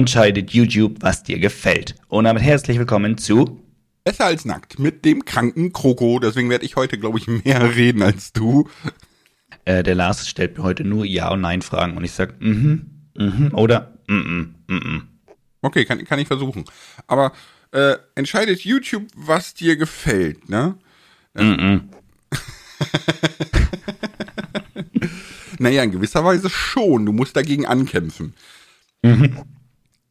entscheidet YouTube, was dir gefällt. Und damit herzlich willkommen zu Besser als nackt mit dem kranken Kroko. Deswegen werde ich heute, glaube ich, mehr reden als du. Äh, der Lars stellt mir heute nur Ja- und Nein-Fragen und ich sage, mhm, mhm oder mhm, mhm. Okay, kann, kann ich versuchen. Aber äh, entscheidet YouTube, was dir gefällt, ne? Mhm. naja, in gewisser Weise schon. Du musst dagegen ankämpfen. Mhm.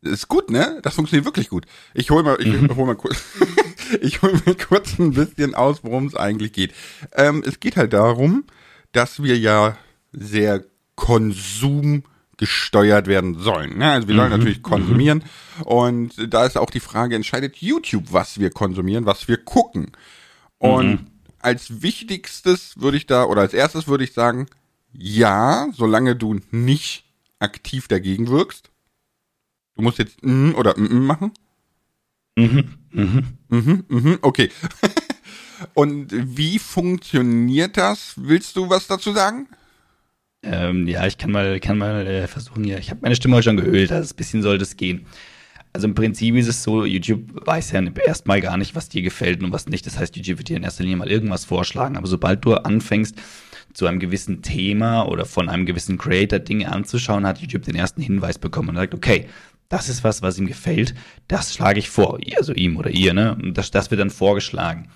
Ist gut, ne? Das funktioniert wirklich gut. Ich hol mal, ich Mhm. hol mal kurz, ich hol mir kurz ein bisschen aus, worum es eigentlich geht. Ähm, es geht halt darum, dass wir ja sehr konsumgesteuert werden sollen. Ne? Also wir sollen natürlich konsumieren. Und da ist auch die Frage, entscheidet YouTube, was wir konsumieren, was wir gucken. Und als wichtigstes würde ich da, oder als erstes würde ich sagen, ja, solange du nicht aktiv dagegen wirkst. Du musst jetzt mm oder mm machen. Mhm. Mhm. Mhm, mhm, okay. Und wie funktioniert das? Willst du was dazu sagen? Ähm, ja, ich kann mal, kann mal äh, versuchen hier. Ich habe meine Stimme heute schon geölt, also ein bisschen sollte es gehen. Also im Prinzip ist es so, YouTube weiß ja erstmal gar nicht, was dir gefällt und was nicht. Das heißt, YouTube wird dir in erster Linie mal irgendwas vorschlagen. Aber sobald du anfängst, zu einem gewissen Thema oder von einem gewissen Creator Dinge anzuschauen, hat YouTube den ersten Hinweis bekommen und sagt, okay, das ist was, was ihm gefällt, das schlage ich vor, also ihm oder ihr, ne? Das, das wird dann vorgeschlagen.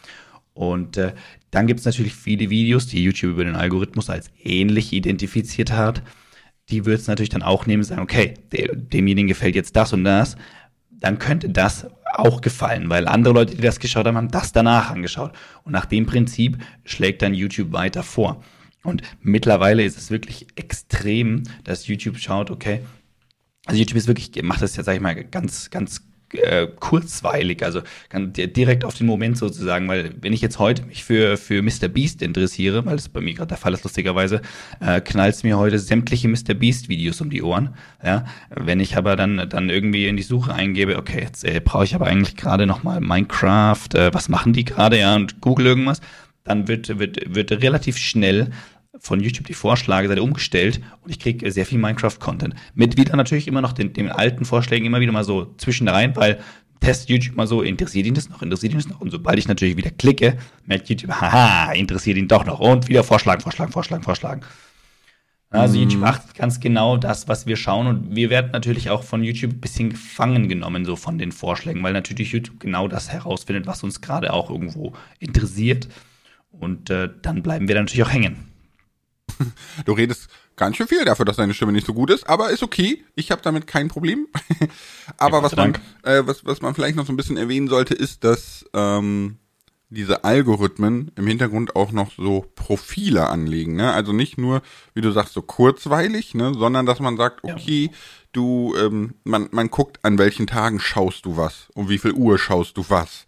Und äh, dann gibt es natürlich viele Videos, die YouTube über den Algorithmus als ähnlich identifiziert hat. Die wird es natürlich dann auch nehmen und sagen, okay, demjenigen gefällt jetzt das und das. Dann könnte das auch gefallen, weil andere Leute, die das geschaut haben, haben das danach angeschaut. Und nach dem Prinzip schlägt dann YouTube weiter vor. Und mittlerweile ist es wirklich extrem, dass YouTube schaut, okay, also YouTube ist wirklich, macht das ja, sag ich mal, ganz, ganz äh, kurzweilig, also ganz direkt auf den Moment sozusagen, weil wenn ich jetzt heute mich für, für Mr. Beast interessiere, weil das bei mir gerade der Fall ist, lustigerweise, äh, knallt mir heute sämtliche Mr. Beast Videos um die Ohren. Ja, wenn ich aber dann, dann irgendwie in die Suche eingebe, okay, jetzt äh, brauche ich aber eigentlich gerade nochmal Minecraft, äh, was machen die gerade, ja, und Google irgendwas, dann wird, wird, wird relativ schnell von YouTube die Vorschlageseite umgestellt und ich kriege sehr viel Minecraft-Content. Mit wieder natürlich immer noch den, den alten Vorschlägen immer wieder mal so zwischen rein, weil testet YouTube mal so, interessiert ihn das noch, interessiert ihn das noch? Und sobald ich natürlich wieder klicke, merkt YouTube, haha, interessiert ihn doch noch. Und wieder vorschlagen, vorschlagen, vorschlagen, vorschlagen. Also YouTube achtet ganz genau das, was wir schauen und wir werden natürlich auch von YouTube ein bisschen gefangen genommen, so von den Vorschlägen, weil natürlich YouTube genau das herausfindet, was uns gerade auch irgendwo interessiert. Und äh, dann bleiben wir da natürlich auch hängen. Du redest ganz schön viel dafür, dass deine Stimme nicht so gut ist, aber ist okay. Ich habe damit kein Problem. aber Ja, was man, äh, was, was man vielleicht noch so ein bisschen erwähnen sollte, ist, dass ähm, diese Algorithmen im Hintergrund auch noch so Profile anlegen. Ne? Also nicht nur, wie du sagst, so kurzweilig, ne? sondern dass man sagt, Ja. okay, du, ähm, man, man guckt, an welchen Tagen schaust du was, um wie viel Uhr schaust du was.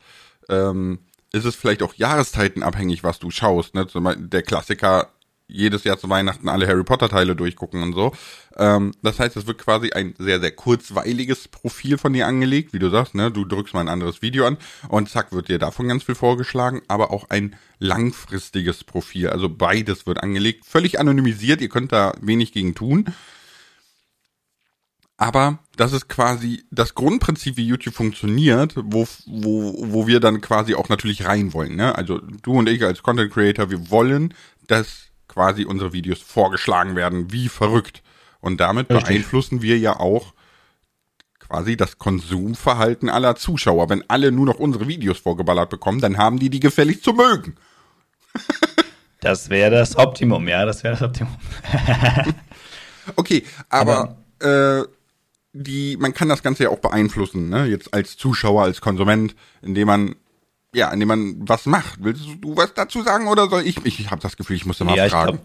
Ähm, ist es vielleicht auch jahreszeitenabhängig, was du schaust. Ne? Zum Beispiel der Klassiker, jedes Jahr zu Weihnachten alle Harry Potter Teile durchgucken und so. Ähm, das heißt, es wird quasi ein sehr, sehr kurzweiliges Profil von dir angelegt, wie du sagst, ne? Du drückst mal ein anderes Video an und zack, wird dir davon ganz viel vorgeschlagen, aber auch ein langfristiges Profil. Also beides wird angelegt, völlig anonymisiert, ihr könnt da wenig gegen tun. Aber das ist quasi das Grundprinzip, wie YouTube funktioniert, wo, wo, wo wir dann quasi auch natürlich rein wollen. Ne? Also du und ich als Content Creator, wir wollen, dass quasi unsere Videos vorgeschlagen werden, wie verrückt. Und damit Richtig. beeinflussen wir ja auch quasi das Konsumverhalten aller Zuschauer. Wenn alle nur noch unsere Videos vorgeballert bekommen, dann haben die die gefälligst zu mögen. Das wäre das Optimum, ja, das wäre das Optimum. Okay, aber, äh, die, man kann das Ganze ja auch beeinflussen, ne? Jetzt als Zuschauer, als Konsument, indem man, ja, indem man was macht. Willst du was dazu sagen oder soll ich? Ich, ich habe das Gefühl, ich muss da mal ja, ich fragen.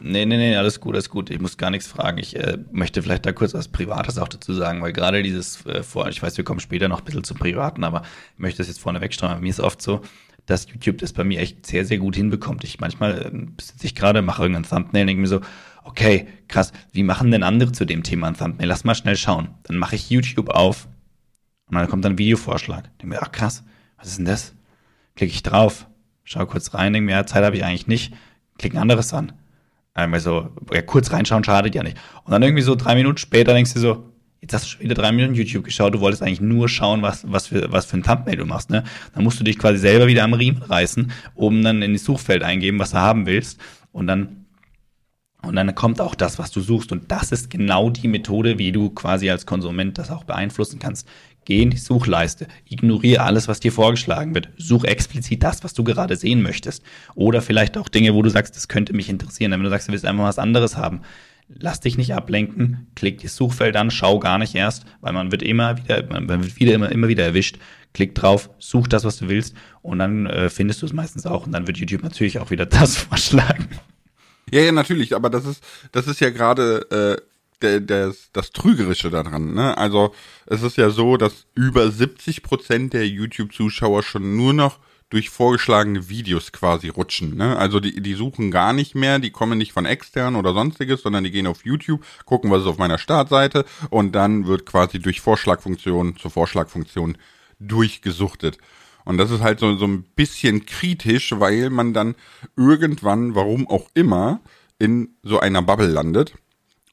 Nee, nee, nee, alles gut, alles gut. Ich muss gar nichts fragen. Ich äh, möchte vielleicht da kurz was Privates auch dazu sagen, weil gerade dieses äh, vor, ich weiß, wir kommen später noch ein bisschen zum Privaten, aber ich möchte das jetzt vorne wegstreuen. Mir ist oft so, dass YouTube das bei mir echt sehr, sehr gut hinbekommt. Ich manchmal ähm, sitze ich gerade, mache irgendein Thumbnail und denke mir so, okay, krass, wie machen denn andere zu dem Thema ein Thumbnail? Lass mal schnell schauen. Dann mache ich YouTube auf und dann kommt dann ein Videovorschlag. Denke mir, ach krass, was ist denn das? Klicke ich drauf, schau kurz rein, denke mir, Zeit habe ich eigentlich nicht, klicke ein anderes an. Einmal so, ja, kurz reinschauen schadet ja nicht. Und dann irgendwie so drei Minuten später denkst du so, Jetzt hast du schon wieder drei Minuten YouTube geschaut, du wolltest eigentlich nur schauen, was, was, für, was für ein Thumbnail du machst, ne? Dann musst du dich quasi selber wieder am Riemen reißen, um dann in das Suchfeld eingeben, was du haben willst. Und dann, und dann kommt auch das, was du suchst. Und das ist genau die Methode, wie du quasi als Konsument das auch beeinflussen kannst. Geh in die Suchleiste, ignoriere alles, was dir vorgeschlagen wird, such explizit das, was du gerade sehen möchtest. Oder vielleicht auch Dinge, wo du sagst, das könnte mich interessieren. Wenn du sagst, du willst einfach was anderes haben, lass dich nicht ablenken, klick das Suchfeld an, schau gar nicht erst, weil man wird immer wieder, man wird wieder immer, immer wieder erwischt. Klick drauf, such das, was du willst. Und dann äh, findest du es meistens auch. Und dann wird YouTube natürlich auch wieder das vorschlagen. Ja, ja, natürlich, aber das ist, das ist ja gerade äh, der, der, das Trügerische daran. Ne? Also es ist ja so, dass über 70 Prozent der YouTube-Zuschauer schon nur noch durch vorgeschlagene Videos quasi rutschen. Ne? Also die, die suchen gar nicht mehr, die kommen nicht von extern oder sonstiges, sondern die gehen auf YouTube, gucken, was ist auf meiner Startseite und dann wird quasi durch Vorschlagfunktion zur Vorschlagfunktion durchgesuchtet. Und das ist halt so, so ein bisschen kritisch, weil man dann irgendwann, warum auch immer, in so einer Bubble landet.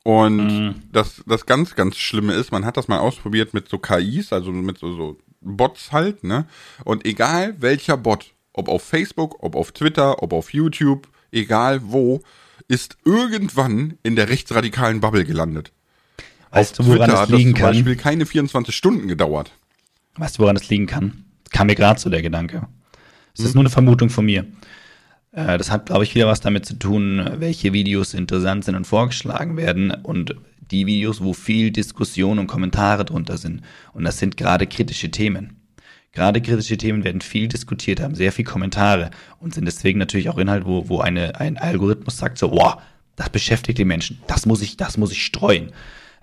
Und mhm. das, das ganz, ganz Schlimme ist, man hat das mal ausprobiert mit so KIs, also mit so, so Bots halt, ne? Und egal welcher Bot, ob auf Facebook, ob auf Twitter, ob auf YouTube, egal wo, ist irgendwann in der rechtsradikalen Bubble gelandet. Weißt auf du, woran Twitter das liegen kann? zum Beispiel keine 24 Stunden gedauert. Weißt du, woran das liegen kann? Kam mir gerade so der Gedanke. Es hm. ist nur eine Vermutung von mir. Äh, das hat, glaube ich, wieder was damit zu tun, welche Videos interessant sind und vorgeschlagen werden und die Videos, wo viel Diskussion und Kommentare drunter sind. Und das sind gerade kritische Themen. Gerade kritische Themen werden viel diskutiert, haben sehr viel Kommentare und sind deswegen natürlich auch Inhalt, wo, wo eine, ein Algorithmus sagt so, wow, das beschäftigt die Menschen, das muss ich, das muss ich streuen.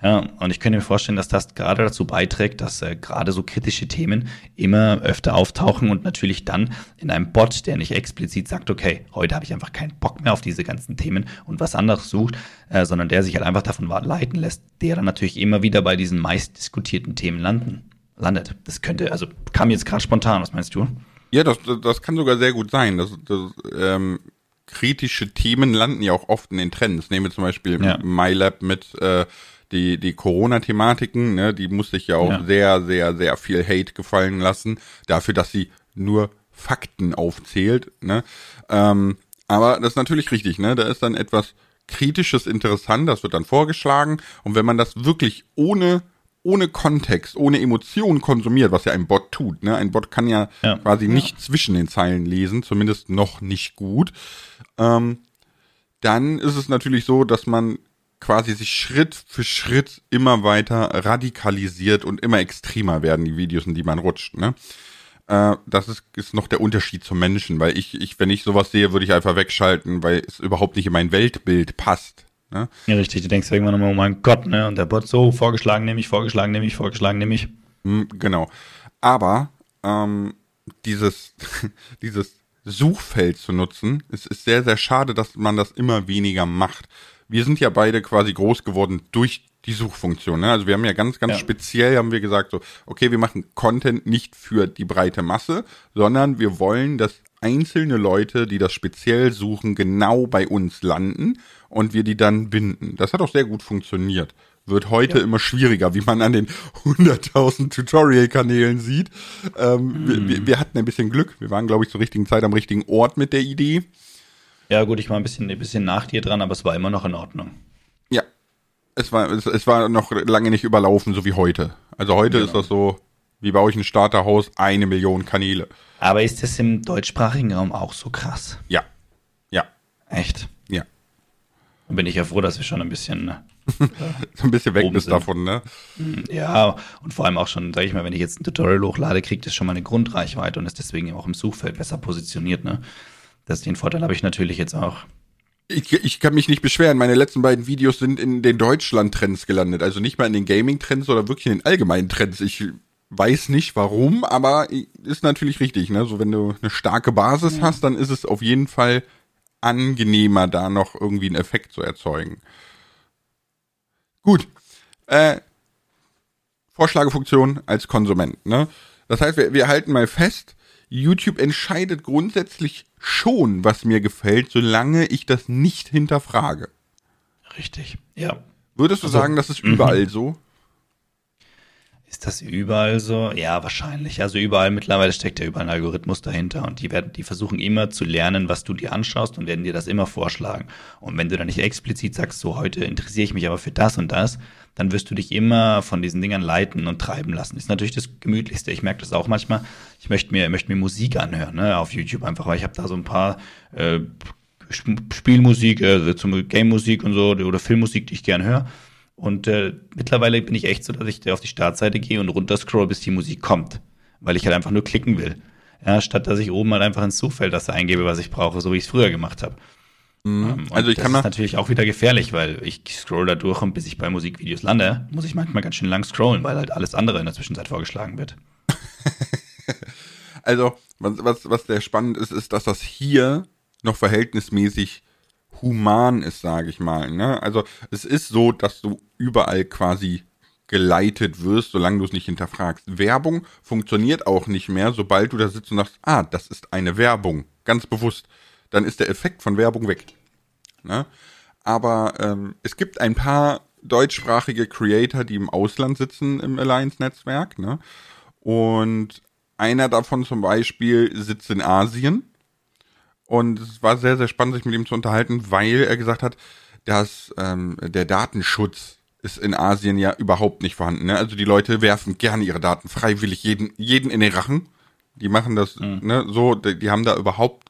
Ja, und ich könnte mir vorstellen, dass das gerade dazu beiträgt, dass äh, gerade so kritische Themen immer öfter auftauchen und natürlich dann in einem Bot, der nicht explizit sagt, okay, heute habe ich einfach keinen Bock mehr auf diese ganzen Themen und was anderes sucht, äh, sondern der sich halt einfach davon leiten lässt, der dann natürlich immer wieder bei diesen meist diskutierten Themen landen, landet. Das könnte, also kam jetzt gerade spontan, was meinst du? Ja, das, das kann sogar sehr gut sein. Das, das, ähm, kritische Themen landen ja auch oft in den Trends. Nehmen wir zum Beispiel ja. MyLab mit äh, die, die Corona-Thematiken, ne, die musste ich ja auch ja. sehr, sehr, sehr viel Hate gefallen lassen, dafür, dass sie nur Fakten aufzählt, ne. Ähm, aber das ist natürlich richtig, ne, da ist dann etwas Kritisches interessant, das wird dann vorgeschlagen und wenn man das wirklich ohne ohne Kontext, ohne Emotion konsumiert, was ja ein Bot tut. Ne? Ein Bot kann ja, ja. quasi ja. nicht zwischen den Zeilen lesen, zumindest noch nicht gut. Ähm, dann ist es natürlich so, dass man quasi sich Schritt für Schritt immer weiter radikalisiert und immer extremer werden, die Videos, in die man rutscht, ne? Äh, das ist, ist noch der Unterschied zum Menschen, weil ich, ich, wenn ich sowas sehe, würde ich einfach wegschalten, weil es überhaupt nicht in mein Weltbild passt. Ne? Ja, richtig, du denkst irgendwann immer, oh mein Gott, ne? Und der Bot so, vorgeschlagen nehme ich, vorgeschlagen nehme ich, vorgeschlagen nehme ich. Hm, genau. Aber ähm, dieses, dieses Suchfeld zu nutzen, es ist sehr, sehr schade, dass man das immer weniger macht wir sind ja beide quasi groß geworden durch die Suchfunktion. Ne? Also wir haben ja ganz, ganz ja. speziell haben wir gesagt so, okay, wir machen Content nicht für die breite Masse, sondern wir wollen, dass einzelne Leute, die das speziell suchen, genau bei uns landen und wir die dann binden. Das hat auch sehr gut funktioniert. Wird heute ja. immer schwieriger, wie man an den 100.000 Tutorial-Kanälen sieht. Ähm, wir, wir, wir hatten ein bisschen Glück. Wir waren, glaube ich, zur richtigen Zeit am richtigen Ort mit der Idee. Ja, gut, ich war ein bisschen, ein bisschen nach dir dran, aber es war immer noch in Ordnung. Ja. Es war, es, es war noch lange nicht überlaufen, so wie heute. Also heute genau. ist das so, wie bei euch ein Starterhaus, eine Million Kanäle. Aber ist das im deutschsprachigen Raum auch so krass? Ja. Ja. Echt? Ja. Dann bin ich ja froh, dass wir schon ein bisschen. So ein bisschen weg bist davon, ne? Hm, ja, und vor allem auch schon, sag ich mal, wenn ich jetzt ein Tutorial hochlade, kriegt es schon mal eine Grundreichweite und ist deswegen auch im Suchfeld besser positioniert, ne? Das, den Vorteil habe ich natürlich jetzt auch. Ich, ich kann mich nicht beschweren. Meine letzten beiden Videos sind in den Deutschland-Trends gelandet. Also nicht mal in den Gaming-Trends oder wirklich in den allgemeinen Trends. Ich weiß nicht warum, aber ist natürlich richtig. Ne? So wenn du eine starke Basis ja. hast, dann ist es auf jeden Fall angenehmer, da noch irgendwie einen Effekt zu erzeugen. Gut. Äh, Vorschlagefunktion als Konsument. Ne? Das heißt, wir, wir halten mal fest, YouTube entscheidet grundsätzlich schon, was mir gefällt, solange ich das nicht hinterfrage. Richtig, ja. Würdest du also, sagen, das ist überall -hmm. so? Ist das überall so? Ja, wahrscheinlich. Also überall mittlerweile steckt ja überall ein Algorithmus dahinter und die werden, die versuchen immer zu lernen, was du dir anschaust und werden dir das immer vorschlagen. Und wenn du dann nicht explizit sagst, so heute interessiere ich mich aber für das und das, dann wirst du dich immer von diesen Dingern leiten und treiben lassen. Ist natürlich das Gemütlichste. Ich merke das auch manchmal. Ich möchte mir, möchte mir Musik anhören, ne, auf YouTube einfach, weil ich habe da so ein paar äh, Spielmusik, äh, zum Game-Musik und so oder Filmmusik, die ich gern höre. Und äh, mittlerweile bin ich echt so, dass ich auf die Startseite gehe und runterscroll, bis die Musik kommt. Weil ich halt einfach nur klicken will. Ja, statt dass ich oben halt einfach ins Suchfeld das eingebe, was ich brauche, so wie ich es früher gemacht habe. Mhm. also ich das kann ist natürlich auch wieder gefährlich, weil ich scroll da durch und bis ich bei Musikvideos lande, muss ich manchmal ganz schön lang scrollen, weil halt alles andere in der Zwischenzeit vorgeschlagen wird. also, was, was, was sehr spannend ist, ist, dass das hier noch verhältnismäßig human ist, sage ich mal. Ne? Also es ist so, dass du überall quasi geleitet wirst, solange du es nicht hinterfragst. Werbung funktioniert auch nicht mehr, sobald du da sitzt und sagst, ah, das ist eine Werbung, ganz bewusst. Dann ist der Effekt von Werbung weg. Ne? Aber ähm, es gibt ein paar deutschsprachige Creator, die im Ausland sitzen im Alliance-Netzwerk. Ne? Und einer davon zum Beispiel sitzt in Asien und es war sehr, sehr spannend, sich mit ihm zu unterhalten, weil er gesagt hat, dass ähm, der Datenschutz ist in Asien ja überhaupt nicht vorhanden. Ne? Also die Leute werfen gerne ihre Daten freiwillig jeden, jeden in den Rachen. Die machen das mhm. ne, so, die, die haben da überhaupt,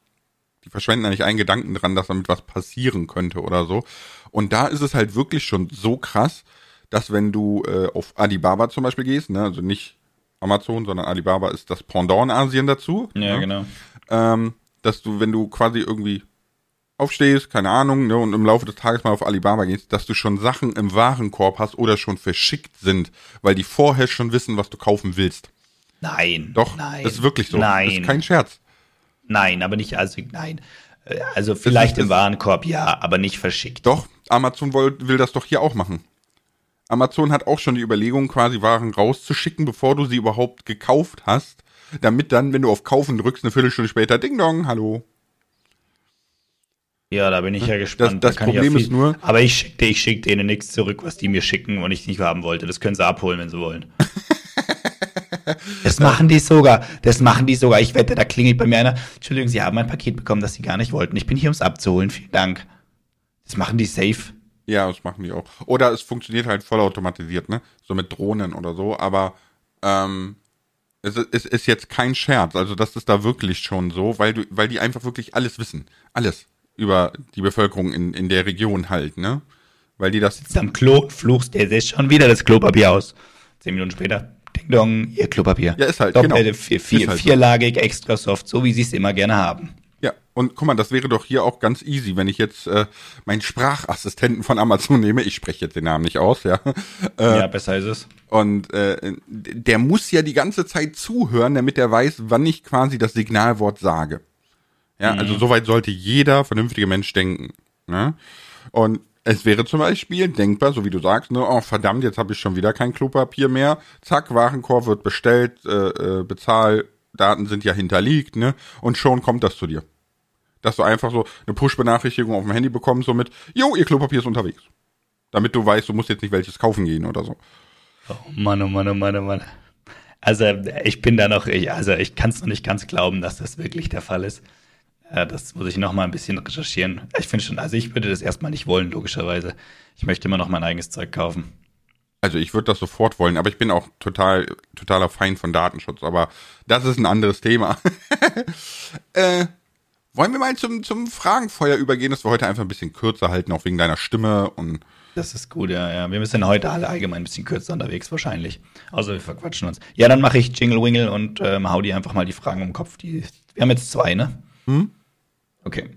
die verschwenden da nicht einen Gedanken dran, dass damit was passieren könnte oder so. Und da ist es halt wirklich schon so krass, dass wenn du äh, auf Alibaba zum Beispiel gehst, ne, also nicht Amazon, sondern Alibaba ist das Pendant in Asien dazu. Ja, ne? genau. Ähm, dass du, wenn du quasi irgendwie aufstehst, keine Ahnung, ne, und im Laufe des Tages mal auf Alibaba gehst, dass du schon Sachen im Warenkorb hast oder schon verschickt sind, weil die vorher schon wissen, was du kaufen willst. Nein. Doch, nein, das ist wirklich so. Nein. Das ist kein Scherz. Nein, aber nicht, also nein. Äh, also vielleicht ist, im Warenkorb, ja, aber nicht verschickt. Doch, Amazon will, will das doch hier auch machen. Amazon hat auch schon die Überlegung, quasi Waren rauszuschicken, bevor du sie überhaupt gekauft hast damit dann, wenn du auf Kaufen drückst, eine Viertelstunde später, Ding Dong, hallo. Ja, da bin ich ja gespannt. Das, das Problem ja ist nur. Aber ich schicke ich schick denen nichts zurück, was die mir schicken und ich nicht haben wollte. Das können sie abholen, wenn sie wollen. das machen die sogar. Das machen die sogar. Ich wette, da klingelt bei mir einer. Entschuldigung, Sie haben ein Paket bekommen, das Sie gar nicht wollten. Ich bin hier, um es abzuholen. Vielen Dank. Das machen die safe. Ja, das machen die auch. Oder es funktioniert halt vollautomatisiert, ne? So mit Drohnen oder so. Aber ähm, es, es ist jetzt kein Scherz, also das ist da wirklich schon so, weil du, weil die einfach wirklich alles wissen. Alles über die Bevölkerung in, in der Region halt, ne? Weil die das. Sitzt am Klo, fluchst, der setzt schon wieder das Klopapier aus. Zehn Minuten später, Ding Dong, ihr Klopapier. Ja, ist halt, Doppel, genau. Vier, vier, halt vierlagig, extra soft, so wie sie es immer gerne haben. Ja, und guck mal, das wäre doch hier auch ganz easy, wenn ich jetzt äh, meinen Sprachassistenten von Amazon nehme. Ich spreche jetzt den Namen nicht aus, ja. Äh, ja, besser ist es. Und äh, der muss ja die ganze Zeit zuhören, damit er weiß, wann ich quasi das Signalwort sage. Ja, mhm. also soweit sollte jeder vernünftige Mensch denken. Ne? Und es wäre zum Beispiel denkbar, so wie du sagst, ne, oh verdammt, jetzt habe ich schon wieder kein Klopapier mehr. Zack, Warenkorb wird bestellt, äh, äh, Bezahldaten sind ja hinterlegt, ne? Und schon kommt das zu dir dass du einfach so eine Push-Benachrichtigung auf dem Handy bekommst, so mit, jo, ihr Klopapier ist unterwegs. Damit du weißt, du musst jetzt nicht welches kaufen gehen oder so. Oh Mann, oh Mann, oh Mann, oh Mann. Also ich bin da noch, ich, also ich kann es noch nicht ganz glauben, dass das wirklich der Fall ist. Ja, das muss ich noch mal ein bisschen recherchieren. Ich finde schon, also ich würde das erstmal nicht wollen, logischerweise. Ich möchte immer noch mein eigenes Zeug kaufen. Also ich würde das sofort wollen, aber ich bin auch total, totaler Feind von Datenschutz. Aber das ist ein anderes Thema. äh, wollen wir mal zum, zum Fragenfeuer übergehen, dass wir heute einfach ein bisschen kürzer halten, auch wegen deiner Stimme und. Das ist gut, ja, ja. Wir sind heute alle allgemein ein bisschen kürzer unterwegs, wahrscheinlich. Also wir verquatschen uns. Ja, dann mache ich Jingle Wingle und ähm, hau dir einfach mal die Fragen um den Kopf. Die, wir haben jetzt zwei, ne? Hm? Okay.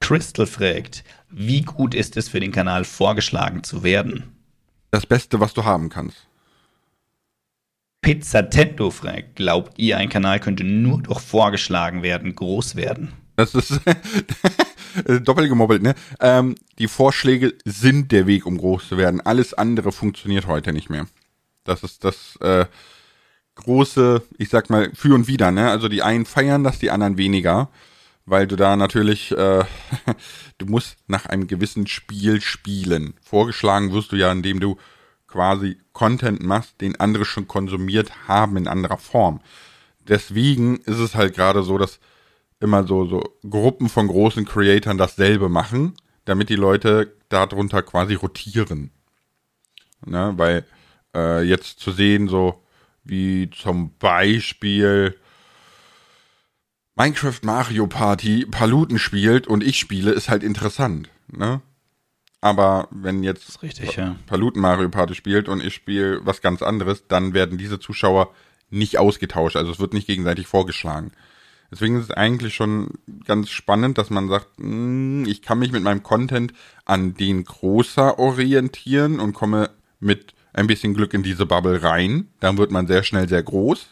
Crystal fragt, wie gut ist es für den Kanal vorgeschlagen zu werden? Das Beste, was du haben kannst. Pizzatendo fragt, glaubt ihr, ein Kanal könnte nur durch vorgeschlagen werden, groß werden? Das ist doppelt gemobbelt, ne? Ähm, die Vorschläge sind der Weg, um groß zu werden. Alles andere funktioniert heute nicht mehr. Das ist das äh, große, ich sag mal, für und wieder, ne? Also die einen feiern das, die anderen weniger. weil du da natürlich, äh, du musst nach einem gewissen Spiel spielen. Vorgeschlagen wirst du ja, indem du quasi Content machst, den andere schon konsumiert haben in anderer Form. Deswegen ist es halt gerade so, dass immer so, so Gruppen von großen Creatoren dasselbe machen, damit die Leute darunter quasi rotieren. Ne, weil äh, jetzt zu sehen, so wie zum Beispiel Minecraft Mario Party Paluten spielt und ich spiele, ist halt interessant. Ne? Aber wenn jetzt richtig, ja. Paluten Mario Party spielt und ich spiele was ganz anderes, dann werden diese Zuschauer nicht ausgetauscht. Also es wird nicht gegenseitig vorgeschlagen. Deswegen ist es eigentlich schon ganz spannend, dass man sagt, hm, ich kann mich mit meinem Content an den Großer orientieren und komme mit ein bisschen Glück in diese Bubble rein. Dann wird man sehr schnell sehr groß.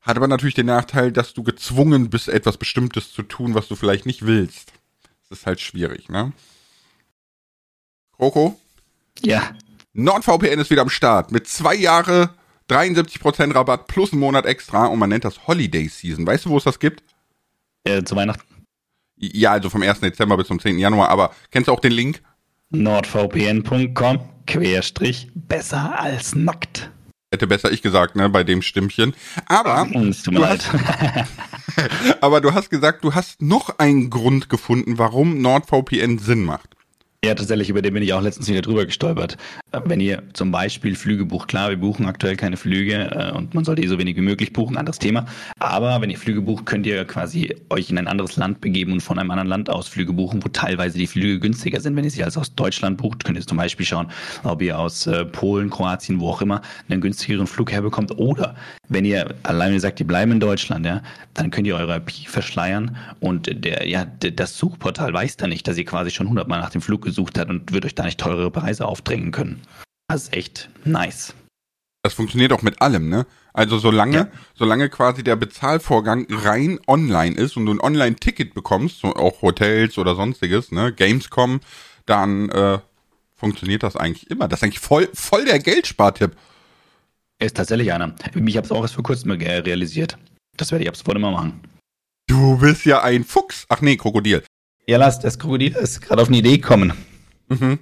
Hat aber natürlich den Nachteil, dass du gezwungen bist, etwas Bestimmtes zu tun, was du vielleicht nicht willst. Das ist halt schwierig, ne? Kroko? Ja. NordVPN ist wieder am Start mit zwei Jahre 73% Rabatt plus einen Monat extra und man nennt das Holiday Season. Weißt du, wo es das gibt? Äh, zu Weihnachten. Ja, also vom 1. Dezember bis zum 10. Januar, aber kennst du auch den Link? nordvpn.com Querstrich besser als nackt. Hätte besser ich gesagt, ne, bei dem Stimmchen. Aber, es tut mir leid. aber du hast gesagt, du hast noch einen Grund gefunden, warum NordVPN Sinn macht. Ja, tatsächlich, über den bin ich auch letztens wieder drüber gestolpert. Äh, wenn ihr zum Beispiel Flüge bucht, klar, wir buchen aktuell keine Flüge äh, und man sollte eh so wenig wie möglich buchen, anderes Thema. Aber wenn ihr Flüge bucht, könnt ihr quasi euch in ein anderes Land begeben und von einem anderen Land aus Flüge buchen, wo teilweise die Flüge günstiger sind. Wenn ihr sie als aus Deutschland bucht, könnt ihr zum Beispiel schauen, ob ihr aus äh, Polen, Kroatien, wo auch immer, einen günstigeren Flug herbekommt. Oder wenn ihr alleine sagt, ihr bleiben in Deutschland, ja, dann könnt ihr eure IP verschleiern und der, ja, das Suchportal weiß dann nicht, dass ihr quasi schon hundertmal nach dem Flug gesucht hat und wird euch da nicht teurere Preise aufdrängen können. Das ist echt nice. Das funktioniert auch mit allem, ne? Also solange, ja. solange quasi der Bezahlvorgang rein online ist und du ein Online-Ticket bekommst, so auch Hotels oder sonstiges, ne, Gamescom, dann äh, funktioniert das eigentlich immer. Das ist eigentlich voll, voll der Geldspartipp. Ist tatsächlich einer. Ich habe es auch erst vor kurzem realisiert. Das werde ich ab sofort immer machen. Du bist ja ein Fuchs. Ach nee, Krokodil. Ja, lass, das Krokodil ist gerade auf eine Idee gekommen. Mhm.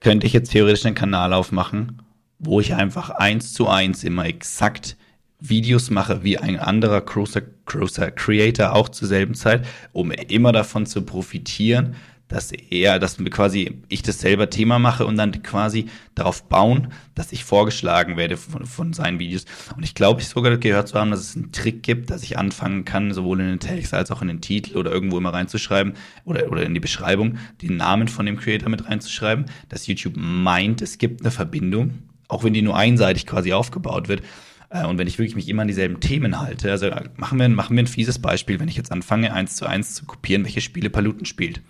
Könnte ich jetzt theoretisch einen Kanal aufmachen, wo ich einfach eins zu eins immer exakt Videos mache wie ein anderer großer, großer Creator auch zur selben Zeit, um immer davon zu profitieren, dass er, dass quasi ich das selber Thema mache und dann quasi darauf bauen, dass ich vorgeschlagen werde von, von seinen Videos. Und ich glaube, ich sogar gehört zu haben, dass es einen Trick gibt, dass ich anfangen kann, sowohl in den Text als auch in den Titel oder irgendwo immer reinzuschreiben oder, oder in die Beschreibung den Namen von dem Creator mit reinzuschreiben, dass YouTube meint, es gibt eine Verbindung, auch wenn die nur einseitig quasi aufgebaut wird. Äh, und wenn ich wirklich mich immer an dieselben Themen halte, also machen wir, machen wir ein fieses Beispiel, wenn ich jetzt anfange, eins zu eins zu kopieren, welche Spiele Paluten spielt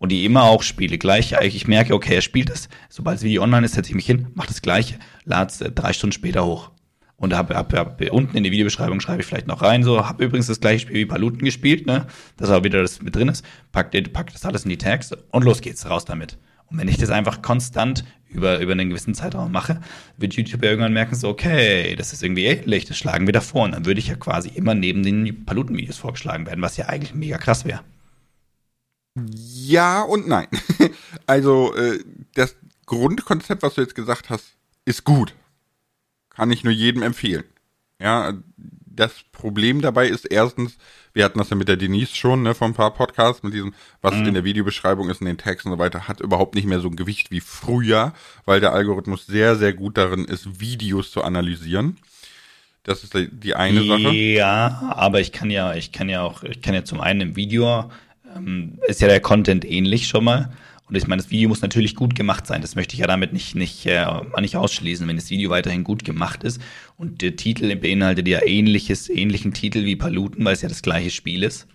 und die immer auch spiele. Gleich, ich merke, okay, er spielt es. Sobald das Video online ist, setze ich mich hin, mache das Gleiche, lade es äh, drei Stunden später hoch. Und hab, hab, hab, unten in die Videobeschreibung schreibe ich vielleicht noch rein, so, habe übrigens das gleiche Spiel wie Paluten gespielt, ne, dass auch wieder das mit drin ist, pack, pack das alles in die Tags und los geht's, raus damit. Und wenn ich das einfach konstant über, über einen gewissen Zeitraum mache, wird YouTube irgendwann merken, so, okay, das ist irgendwie ähnlich, das schlagen wir davor. Und dann würde ich ja quasi immer neben den Paluten-Videos vorgeschlagen werden, was ja eigentlich mega krass wäre. Ja und nein. Also äh, das Grundkonzept, was du jetzt gesagt hast, ist gut. Kann ich nur jedem empfehlen. Ja, das Problem dabei ist erstens, wir hatten das ja mit der Denise schon, ne, von ein paar Podcasts, mit diesem, was mhm. in der Videobeschreibung ist, in den Tags und so weiter, hat überhaupt nicht mehr so ein Gewicht wie früher, weil der Algorithmus sehr, sehr gut darin ist, Videos zu analysieren. Das ist die eine Sache. Ja, aber ich kann ja, ich kann ja auch, ich kann ja zum einen im Video ähm, ist ja der Content ähnlich schon mal. Und ich meine, das Video muss natürlich gut gemacht sein. Das möchte ich ja damit nicht, nicht, äh, nicht ausschließen, wenn das Video weiterhin gut gemacht ist. Und der Titel beinhaltet ja ähnliches, ähnlichen Titel wie Paluten, weil es ja das gleiche Spiel ist.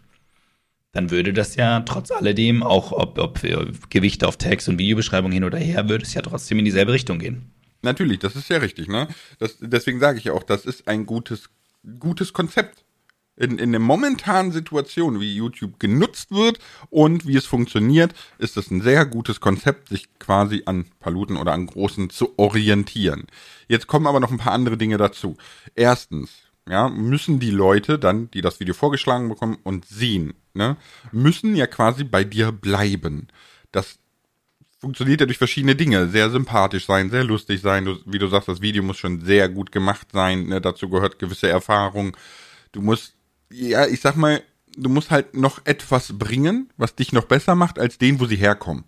Dann würde das ja trotz alledem, auch ob, ob Gewichte auf Text und Videobeschreibung hin oder her, würde es ja trotzdem in dieselbe Richtung gehen. Natürlich, das ist ja richtig, ne? Das, deswegen sage ich ja auch, das ist ein gutes, gutes Konzept in, in der momentanen Situation, wie YouTube genutzt wird und wie es funktioniert, ist es ein sehr gutes Konzept, sich quasi an Paluten oder an Großen zu orientieren. Jetzt kommen aber noch ein paar andere Dinge dazu. Erstens, ja, müssen die Leute dann, die das Video vorgeschlagen bekommen und sehen, ne, müssen ja quasi bei dir bleiben. Das funktioniert ja durch verschiedene Dinge. Sehr sympathisch sein, sehr lustig sein. Du, wie du sagst, das Video muss schon sehr gut gemacht sein. Ne? Dazu gehört gewisse Erfahrung. Du musst, ja, ich sag mal, du musst halt noch etwas bringen, was dich noch besser macht als den, wo sie herkommen.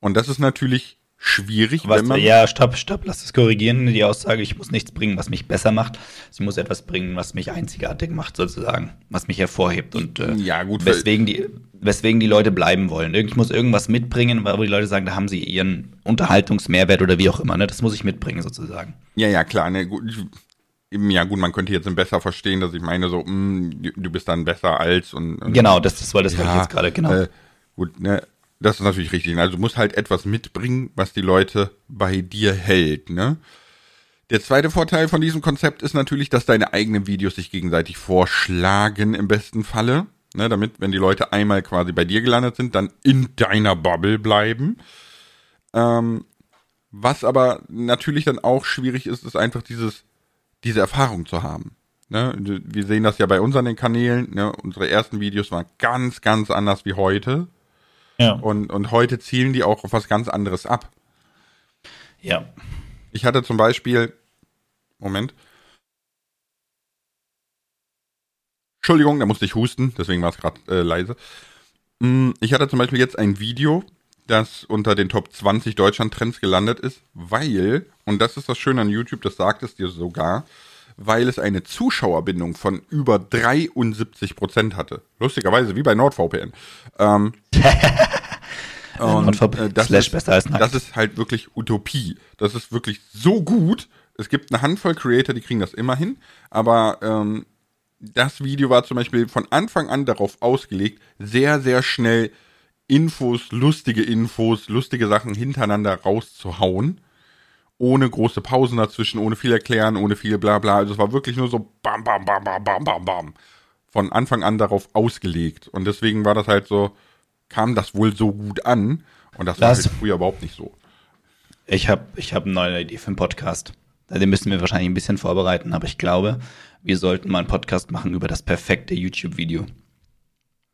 Und das ist natürlich schwierig, Was, wenn man. ja, stopp, stopp, lass es korrigieren. Die Aussage, ich muss nichts bringen, was mich besser macht. Ich muss etwas bringen, was mich einzigartig macht, sozusagen. Was mich hervorhebt und äh, Ja, gut, weswegen die, weswegen die Leute bleiben wollen. Ich muss irgendwas mitbringen, wo die Leute sagen, da haben sie ihren Unterhaltungsmehrwert oder wie auch immer. Ne? Das muss ich mitbringen, sozusagen. Ja, ja, klar. Ne, gut, ja, gut, man könnte jetzt besser verstehen, dass ich meine, so, mh, du- du bist dann besser als und. und Genau, das, das war das, was ich jetzt gerade, genau. Äh, gut, ne, das ist natürlich richtig. Also du musst halt etwas mitbringen, was die Leute bei dir hält, ne? Der zweite Vorteil von diesem Konzept ist natürlich, dass deine eigenen Videos sich gegenseitig vorschlagen im besten Falle, ne, damit, wenn die Leute einmal quasi bei dir gelandet sind, dann in deiner Bubble bleiben. Ähm, was aber natürlich dann auch schwierig ist, ist einfach dieses, diese Erfahrung zu haben. Ne? Wir sehen das ja bei unseren Kanälen. Ne? Unsere ersten Videos waren ganz, ganz anders wie heute. ja. Und, und heute zielen die auch auf was ganz anderes ab. ja. Ich hatte zum Beispiel, Moment. Entschuldigung, da musste ich husten, deswegen war es gerade äh, leise. Mm, Ich hatte zum Beispiel jetzt ein Video, das unter den Top 20 Deutschland-Trends gelandet ist, weil, und das ist das Schöne an YouTube, das sagt es dir sogar, weil es eine Zuschauerbindung von über 73% hatte. Lustigerweise, wie bei NordVPN. Ähm, und, äh, das, slash ist, besser als das ist halt wirklich Utopie. Das ist wirklich so gut. Es gibt eine Handvoll Creator, die kriegen das immer hin, aber ähm, das Video war zum Beispiel von Anfang an darauf ausgelegt, sehr, sehr schnell Infos, lustige Infos, lustige Sachen hintereinander rauszuhauen. Ohne große Pausen dazwischen, ohne viel erklären, ohne viel bla bla. Also es war wirklich nur so bam, bam, bam, bam, bam, bam, bam. Von Anfang an darauf ausgelegt. Und deswegen war das halt so, kam das wohl so gut an. Und das war Das- halt früher überhaupt nicht so. Ich habe ich hab eine neue Idee für einen Podcast. Den müssen wir wahrscheinlich ein bisschen vorbereiten, aber ich glaube, wir sollten mal einen Podcast machen über das perfekte YouTube-Video.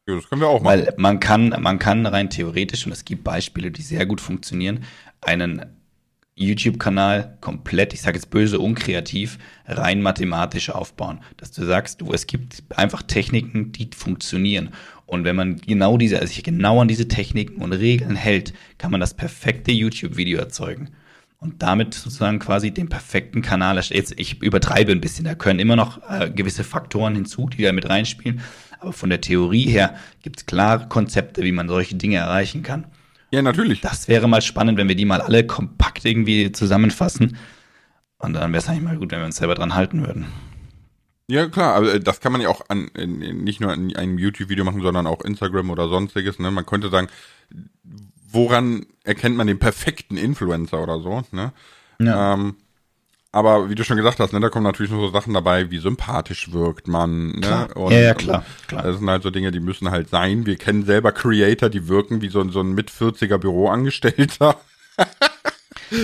Ja, das können wir auch machen. Weil man kann, man kann rein theoretisch, und es gibt Beispiele, die sehr gut funktionieren, einen YouTube-Kanal komplett, ich sage jetzt böse, unkreativ, rein mathematisch aufbauen. Dass du sagst, du, es gibt einfach Techniken, die funktionieren. Und wenn man genau diese, also sich genau an diese Techniken und Regeln hält, kann man das perfekte YouTube-Video erzeugen. Und damit sozusagen quasi den perfekten Kanal erstellen. Jetzt, ich übertreibe ein bisschen, da können immer noch äh, gewisse Faktoren hinzu, die da mit reinspielen. Aber von der Theorie her gibt es klare Konzepte, wie man solche Dinge erreichen kann. ja, natürlich. Das wäre mal spannend, wenn wir die mal alle kompakt irgendwie zusammenfassen. Und dann wäre es eigentlich mal gut, wenn wir uns selber dran halten würden. Ja, klar, aber äh, das kann man ja auch an, nicht nur in einem YouTube-Video machen, sondern auch Instagram oder sonstiges. Ne? Man könnte sagen, woran erkennt man den perfekten Influencer oder so? Ne? Ja. Ähm, aber wie du schon gesagt hast, ne, da kommen natürlich noch so Sachen dabei, wie sympathisch wirkt man. Ne? Klar. Ja, ja, klar, klar. Das sind halt so Dinge, die müssen halt sein. Wir kennen selber Creator, die wirken wie so, ein- so ein mit 40er Büroangestellter.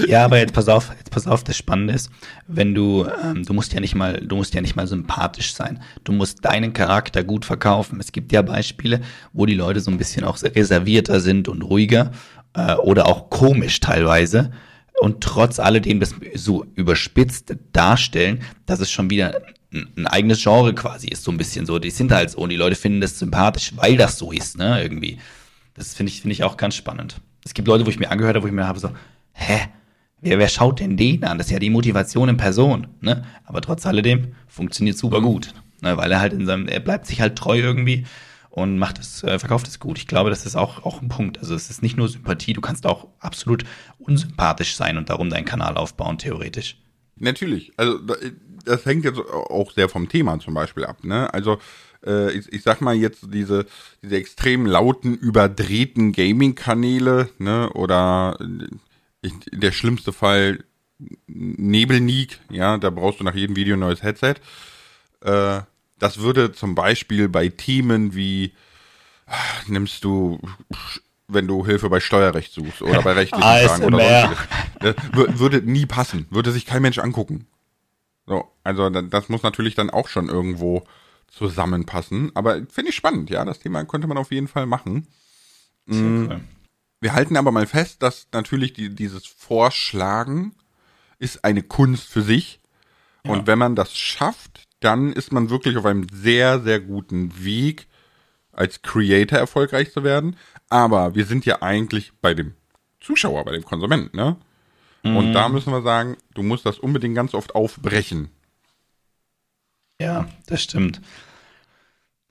Ja, aber jetzt pass auf, jetzt pass auf, das Spannende ist, wenn du, ähm, du musst ja nicht mal, du musst ja nicht mal sympathisch sein. Du musst deinen Charakter gut verkaufen. Es gibt ja Beispiele, wo die Leute so ein bisschen auch reservierter sind und ruhiger äh, oder auch komisch teilweise und trotz alledem das so überspitzt darstellen, dass es schon wieder ein, eigenes Genre quasi ist, so ein bisschen so. Die sind halt so und die Leute finden das sympathisch, weil das so ist, ne, irgendwie. Das finde ich, finde ich auch ganz spannend. Es gibt Leute, wo ich mir angehört habe, wo ich mir habe so, hä? Wer, wer schaut denn den an? Das ist ja die Motivation in Person, ne? Aber trotz alledem funktioniert super gut, ne? Weil er halt in seinem, er bleibt sich halt treu irgendwie und macht es, äh, verkauft es gut. Ich glaube, das ist auch, auch ein Punkt. Also es ist nicht nur Sympathie, du kannst auch absolut unsympathisch sein und darum deinen Kanal aufbauen, theoretisch. Natürlich. Also da- das hängt jetzt auch sehr vom Thema zum Beispiel ab. Ne? Also äh, ich, ich sag mal jetzt diese, diese extrem lauten, überdrehten Gaming-Kanäle ne? oder äh, ich, der schlimmste Fall Nebelneak, ja, da brauchst du nach jedem Video ein neues Headset. Äh, das würde zum Beispiel bei Themen wie nimmst du wenn du Hilfe bei Steuerrecht suchst oder bei rechtlichen Fragen oder sonstiges. Ne, wür- würde nie passen, würde sich kein Mensch angucken. So, also das muss natürlich dann auch schon irgendwo zusammenpassen. Aber finde ich spannend, ja. Das Thema könnte man auf jeden Fall machen. Cool. Wir halten aber mal fest, dass natürlich die, dieses Vorschlagen ist eine Kunst für sich. Ja. Und wenn man das schafft, dann ist man wirklich auf einem sehr, sehr guten Weg, als Creator erfolgreich zu werden. Aber wir sind ja eigentlich bei dem Zuschauer, bei dem Konsumenten, ne? Mhm. Und da müssen wir sagen, du musst das unbedingt ganz oft aufbrechen. Ja, das stimmt.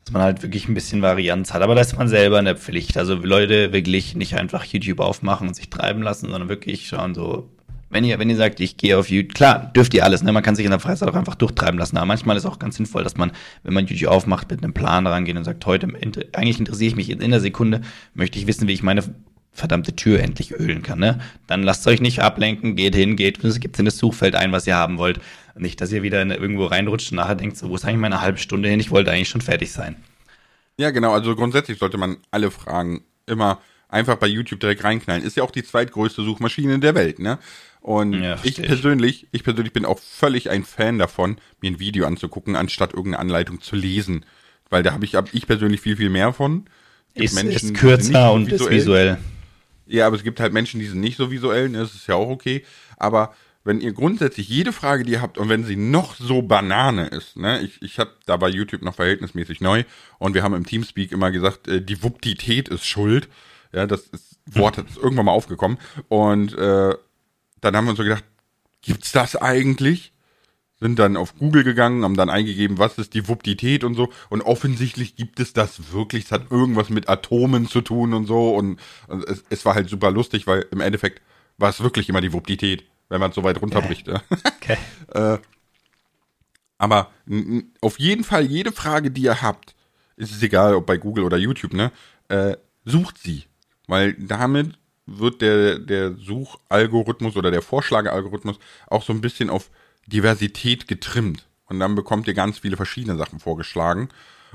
Dass man halt wirklich ein bisschen Varianz hat. Aber da ist man selber in der Pflicht. Also Leute wirklich nicht einfach YouTube aufmachen und sich treiben lassen, sondern wirklich schauen so, wenn ihr, wenn ihr sagt, ich gehe auf YouTube, klar, dürft ihr alles, ne? Man kann sich in der Freizeit auch einfach durchtreiben lassen. Aber manchmal ist auch ganz sinnvoll, dass man, wenn man YouTube aufmacht, mit einem Plan rangeht und sagt, heute, eigentlich interessiere ich mich in der Sekunde, möchte ich wissen, wie ich meine verdammte Tür endlich ölen kann, ne? Dann lasst euch nicht ablenken, geht hin, geht, es gibt in das Suchfeld ein, was ihr haben wollt. Nicht, dass ihr wieder irgendwo reinrutscht und nachher denkt, so, wo ist eigentlich meine halbe Stunde hin? Ich wollte eigentlich schon fertig sein. Ja, genau. Also grundsätzlich sollte man alle Fragen immer einfach bei YouTube direkt reinknallen. Ist ja auch die zweitgrößte Suchmaschine der Welt, ne? Und ja, ich persönlich, ich persönlich bin auch völlig ein Fan davon, mir ein Video anzugucken, anstatt irgendeine Anleitung zu lesen. Weil da habe ich, hab ich persönlich viel, viel mehr von. Ist, Menschen, ist kürzer und visuell. ist visuell. Ja, aber es gibt halt Menschen, die sind nicht so visuell, ne? das ist ja auch okay. Aber wenn ihr grundsätzlich jede Frage, die ihr habt, und wenn sie noch so Banane ist, ne, ich, ich habe da bei YouTube noch verhältnismäßig neu und wir haben im Teamspeak immer gesagt, äh, die Wuptität ist schuld. Ja, das ist, Wort ist irgendwann mal aufgekommen. Und äh, dann haben wir uns so gedacht, gibt's das eigentlich? Sind dann auf Google gegangen, haben dann eingegeben, was ist die Wuptität und so. Und offensichtlich gibt es das wirklich. Es hat irgendwas mit Atomen zu tun und so. Und, und es, es, war halt super lustig, weil im Endeffekt war es wirklich immer die Wuptität, wenn man es so weit runterbricht. Okay. okay. äh, aber auf jeden Fall, jede Frage, die ihr habt, ist es egal, ob bei Google oder YouTube, ne? Äh, sucht sie. Weil damit wird der, der Suchalgorithmus oder der Vorschlagealgorithmus auch so ein bisschen auf Diversität getrimmt. Und dann bekommt ihr ganz viele verschiedene Sachen vorgeschlagen.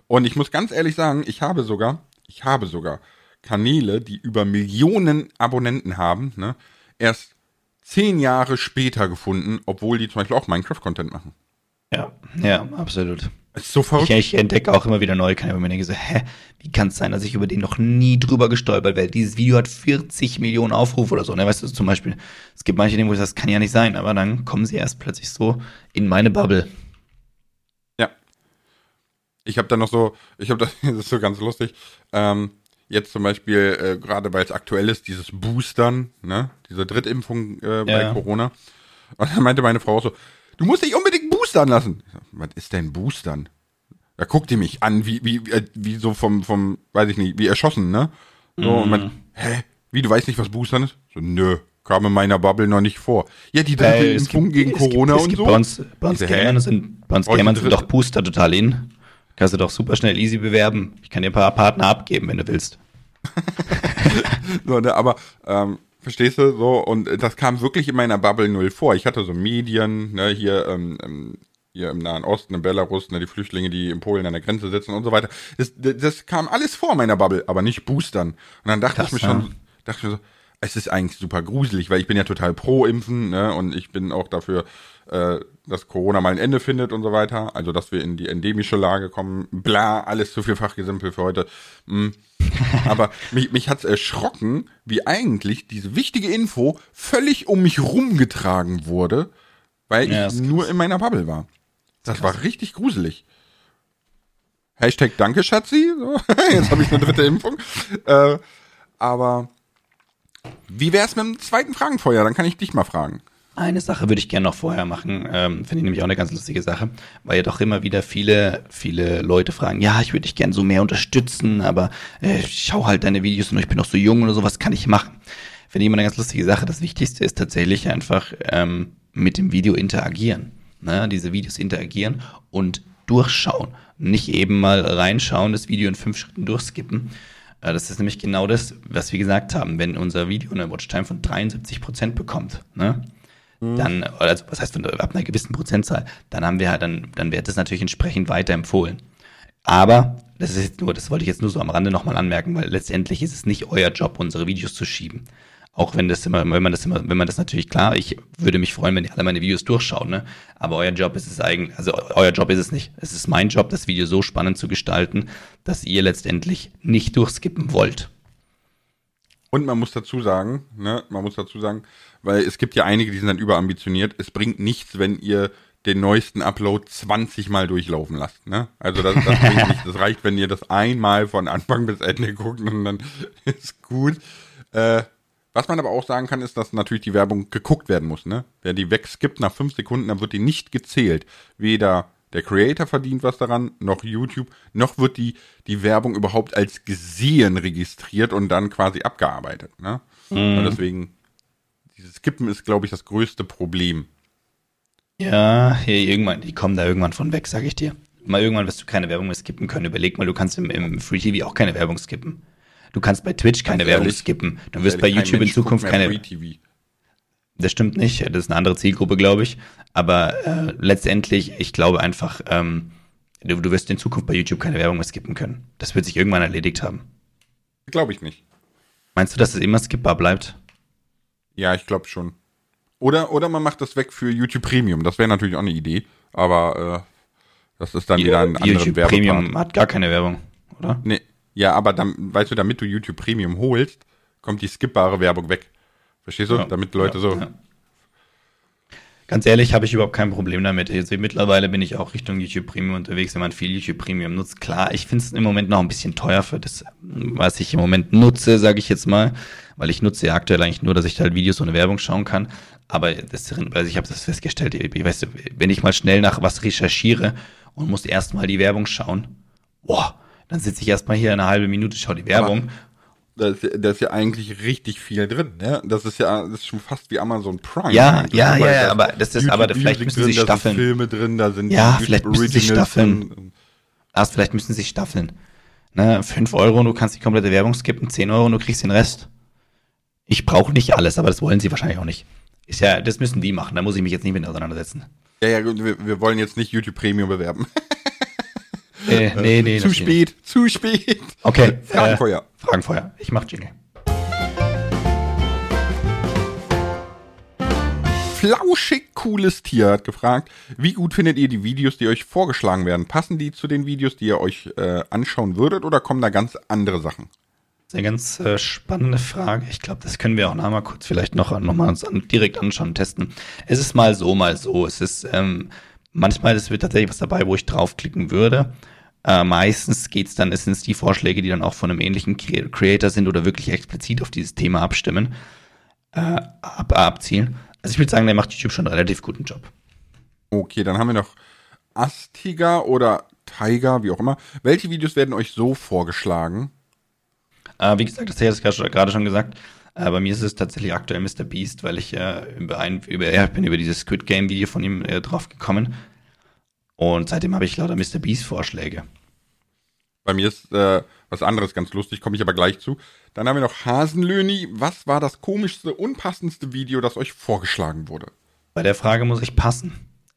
Und ich muss ganz ehrlich sagen, ich habe sogar, ich habe sogar Kanäle, die über Millionen Abonnenten haben, ne, erst zehn Jahre später gefunden, obwohl die zum Beispiel auch Minecraft-Content machen. Ja, ja, absolut. Ist so verrückt. Ich, ich entdecke auch immer wieder neue Kanäle, wo mir denke so, hä, wie kann es sein, dass ich über den noch nie drüber gestolpert werde? Dieses Video hat 40 Millionen Aufrufe oder so. Ne? Weißt du, zum Beispiel, es gibt manche Dinge, wo ich sage, das kann ja nicht sein, aber dann kommen sie erst plötzlich so in meine Bubble. Ja. Ich habe da noch so, ich habe das, das ist so ganz lustig, ähm, jetzt zum Beispiel, äh, gerade weil es aktuell ist, dieses Boostern, ne, diese Drittimpfung äh, bei ja. Corona. Und dann meinte meine Frau so, Du musst dich unbedingt boostern lassen. Was ist denn boostern? Da guckt ihr mich an, wie, wie, äh, wie so vom, vom, weiß ich nicht, wie erschossen, ne? So, mm. und man, mhm. hä? Wie, du weißt nicht, was boostern ist? So, nö, kam in meiner Bubble noch nicht vor. Ja, die dritte äh, Impfung gegen Corona gibt, und so. Bei uns, bei uns Gamern sind, bei uns Gamern sind doch Booster total in. Kannst du doch super schnell easy bewerben. Ich kann dir ein paar Partner abgeben, wenn du willst. so, ne, aber ähm, Verstehst du? So, und das kam wirklich in meiner Bubble null vor. Ich hatte so Medien, ne, hier, ähm, ähm, hier im Nahen Osten, in Belarus, ne, die Flüchtlinge, die in Polen an der Grenze sitzen und so weiter. Das, das kam alles vor meiner Bubble, aber nicht Boostern. Und dann dachte Krass, ich mir schon, dachte ich mir so, es ist eigentlich super gruselig, weil ich bin ja total pro Impfen, ne, und ich bin auch dafür, äh, dass Corona mal ein Ende findet und so weiter. Also, dass wir in die endemische Lage kommen. Bla, alles zu viel Fachgesimpel für heute. Mhm. Aber mich, mich hat's erschrocken, wie eigentlich diese wichtige Info völlig um mich rumgetragen wurde, weil ja, ich nur in meiner Bubble war. Das, das war richtig gruselig. Hashtag Danke, Schatzi. So, jetzt habe ich eine dritte Impfung. Äh, aber wie wär's mit dem zweiten Fragenfeuer? Dann kann ich dich mal fragen. Eine Sache würde ich gerne noch vorher machen, ähm, finde ich nämlich auch eine ganz lustige Sache, weil ja doch immer wieder viele, viele Leute fragen, ja, ich würde dich gerne so mehr unterstützen, aber äh, ich schau halt deine Videos und ich bin noch so jung oder so, was kann ich machen? Finde ich immer eine ganz lustige Sache. Das Wichtigste ist tatsächlich einfach ähm, mit dem Video interagieren. Ne? Diese Videos interagieren und durchschauen. Nicht eben mal reinschauen, das Video in fünf Schritten durchskippen. Äh, das ist nämlich genau das, was wir gesagt haben. Wenn unser Video eine Watchtime von 73 Prozent bekommt, ne? Mhm. dann, also was heißt ab einer gewissen Prozentzahl, dann haben wir halt, dann, dann wird das natürlich entsprechend weiterempfohlen. Aber, das ist jetzt nur, das wollte ich jetzt nur so am Rande nochmal anmerken, weil letztendlich ist es nicht euer Job, unsere Videos zu schieben. Auch wenn das immer, wenn man das immer, wenn man das natürlich klar, ich würde mich freuen, wenn ihr alle meine Videos durchschaut, ne? Aber euer Job ist es eigentlich, also euer Job ist es nicht. Es ist mein Job, das Video so spannend zu gestalten, dass ihr letztendlich nicht durchskippen wollt. Und man muss dazu sagen, ne, man muss dazu sagen, weil es gibt ja einige, die sind dann überambitioniert. Es bringt nichts, wenn ihr den neuesten Upload 20 Mal durchlaufen lasst. Ne? Also das, das nichts. Das reicht, wenn ihr das einmal von Anfang bis Ende guckt und dann ist gut. Äh, was man aber auch sagen kann, ist, dass natürlich die Werbung geguckt werden muss. Ne? Wer die wegskippt nach fünf Sekunden, dann wird die nicht gezählt. Weder der Creator verdient was daran, noch YouTube, noch wird die, die Werbung überhaupt als gesehen registriert und dann quasi abgearbeitet. Ne? Mhm. Und deswegen, dieses Skippen ist, glaube ich, das größte Problem. Ja, hier irgendwann, die kommen da irgendwann von weg, sag ich dir. Mal irgendwann wirst du keine Werbung mehr skippen können. Überleg mal, du kannst im, im Free TV auch keine Werbung skippen. Du kannst bei Twitch keine Ganz Werbung ehrlich, skippen. Du wirst bei YouTube in Zukunft keine. Das stimmt nicht. Das ist eine andere Zielgruppe, glaube ich. Aber äh, letztendlich, ich glaube einfach, ähm, du, du wirst in Zukunft bei YouTube keine Werbung mehr skippen können. Das wird sich irgendwann erledigt haben. Glaube ich nicht. Meinst du, dass es immer skippbar bleibt? Ja, ich glaube schon. Oder, oder man macht das weg für YouTube Premium. Das wäre natürlich auch eine Idee. Aber äh, das ist dann wieder ein anderes YouTube Premium hat gar keine Werbung, oder? Nee, ja, aber dann, weißt du, damit du YouTube Premium holst, kommt die skippbare Werbung weg. Verstehst du? Ja, damit Leute ja, so. Ja. Ganz ehrlich, habe ich überhaupt kein Problem damit. Also mittlerweile bin ich auch Richtung YouTube Premium unterwegs, wenn man viel YouTube Premium nutzt. Klar, ich finde es im Moment noch ein bisschen teuer für das, was ich im Moment nutze, sage ich jetzt mal, weil ich nutze ja aktuell eigentlich nur, dass ich halt Videos ohne Werbung schauen kann. Aber das, also ich habe das festgestellt, ich weiß, wenn ich mal schnell nach was recherchiere und muss erstmal die Werbung schauen, boah, dann sitze ich erstmal hier eine halbe Minute, schaue die Werbung. Da ist, da ist, ja eigentlich richtig viel drin, ne? Das ist ja, das ist schon fast wie Amazon Prime. Ja, ja, ja, ja, aber das ist, YouTube aber vielleicht müssen drin, sie staffeln. Da sind Filme drin, da sind ja, vielleicht müssen sie staffeln. Erst vielleicht müssen sie staffeln. Ne, 5 Euro und du kannst die komplette Werbung skippen, 10 Euro und du kriegst den Rest. Ich brauche nicht alles, aber das wollen sie wahrscheinlich auch nicht. Ist ja, das müssen die machen, da muss ich mich jetzt nicht mit auseinandersetzen. Ja, ja, wir, wir wollen jetzt nicht YouTube Premium bewerben. Äh, nee, nee, zu spät, nicht. zu spät. Okay. Fragenfeuer. Äh, Fragenfeuer. Ich mach Jingle. Flauschig cooles Tier hat gefragt, wie gut findet ihr die Videos, die euch vorgeschlagen werden? Passen die zu den Videos, die ihr euch äh, anschauen würdet oder kommen da ganz andere Sachen? Das ist eine ganz äh, spannende Frage. Ich glaube, das können wir auch noch mal kurz vielleicht noch, noch mal uns an, direkt anschauen, testen. Es ist mal so, mal so. Es ist ähm, manchmal ist tatsächlich was dabei, wo ich draufklicken würde. Äh, meistens geht's dann, es sind die Vorschläge, die dann auch von einem ähnlichen Creator sind oder wirklich explizit auf dieses Thema abstimmen, äh, ab, abzielen. Also ich würde sagen, der macht YouTube schon einen relativ guten Job. Okay, dann haben wir noch Astiga oder Tiger, wie auch immer. Welche Videos werden euch so vorgeschlagen? Äh, wie gesagt, das hast du gerade schon gesagt. Äh, bei mir ist es tatsächlich aktuell Mr. Beast, weil ich äh, über ein, über, ja, bin über dieses Squid Game Video von ihm äh, drauf gekommen. Und seitdem habe ich lauter Mr. Beast Vorschläge. Bei mir ist äh, was anderes ganz lustig, komme ich aber gleich zu. Dann haben wir noch Hasenlöni. Was war das komischste, unpassendste Video, das euch vorgeschlagen wurde? Bei der Frage muss ich passen.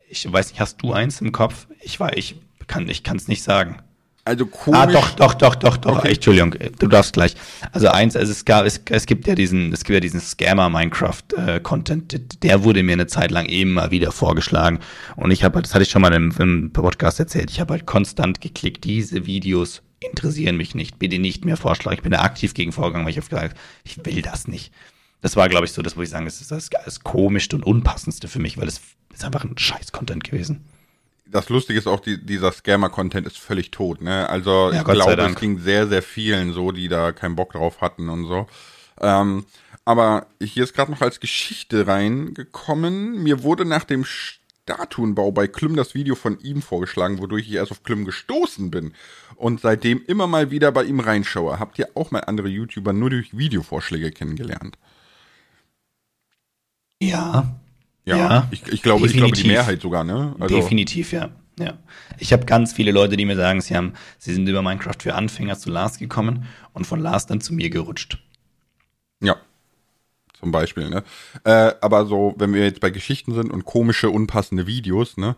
Ich weiß nicht, hast du eins im Kopf? Ich weiß, ich kann ich es nicht sagen. Also komisch. Ah, doch, doch, doch, doch, doch. Okay. Entschuldigung, du darfst gleich. Also eins, also es gab, es, es gibt ja diesen, es gibt ja diesen Scammer Minecraft äh, Content, der wurde mir eine Zeit lang immer wieder vorgeschlagen und ich habe, das hatte ich schon mal im, im Podcast erzählt, ich habe halt konstant geklickt, diese Videos interessieren mich nicht, bitte nicht mehr vorschlagen. Ich bin da aktiv gegen vorgegangen, weil ich habe gesagt, ich will das nicht. Das war, glaube ich, so, das muss ich sagen, das ist das, das komischste und unpassendste für mich, weil es ist einfach ein scheiß Content gewesen das Lustige ist auch, die, dieser Scammer-Content ist völlig tot, ne? Also ja, ich glaube, es ging sehr, sehr vielen so, die da keinen Bock drauf hatten und so. Ähm, aber hier ist gerade noch als Geschichte reingekommen. Mir wurde nach dem Statuenbau bei Klüm das Video von ihm vorgeschlagen, wodurch ich erst auf Klüm gestoßen bin und seitdem immer mal wieder bei ihm reinschaue. Habt ihr auch mal andere YouTuber nur durch Videovorschläge kennengelernt? Ja, ja, ja ich, ich, glaube, ich glaube die Mehrheit sogar, ne? Also definitiv, ja. Ja. Ich habe ganz viele Leute, die mir sagen, sie haben, sie sind über Minecraft für Anfänger zu Lars gekommen und von Lars dann zu mir gerutscht. Ja. Zum Beispiel, ne? Äh, aber so, wenn wir jetzt bei Geschichten sind und komische, unpassende Videos, ne?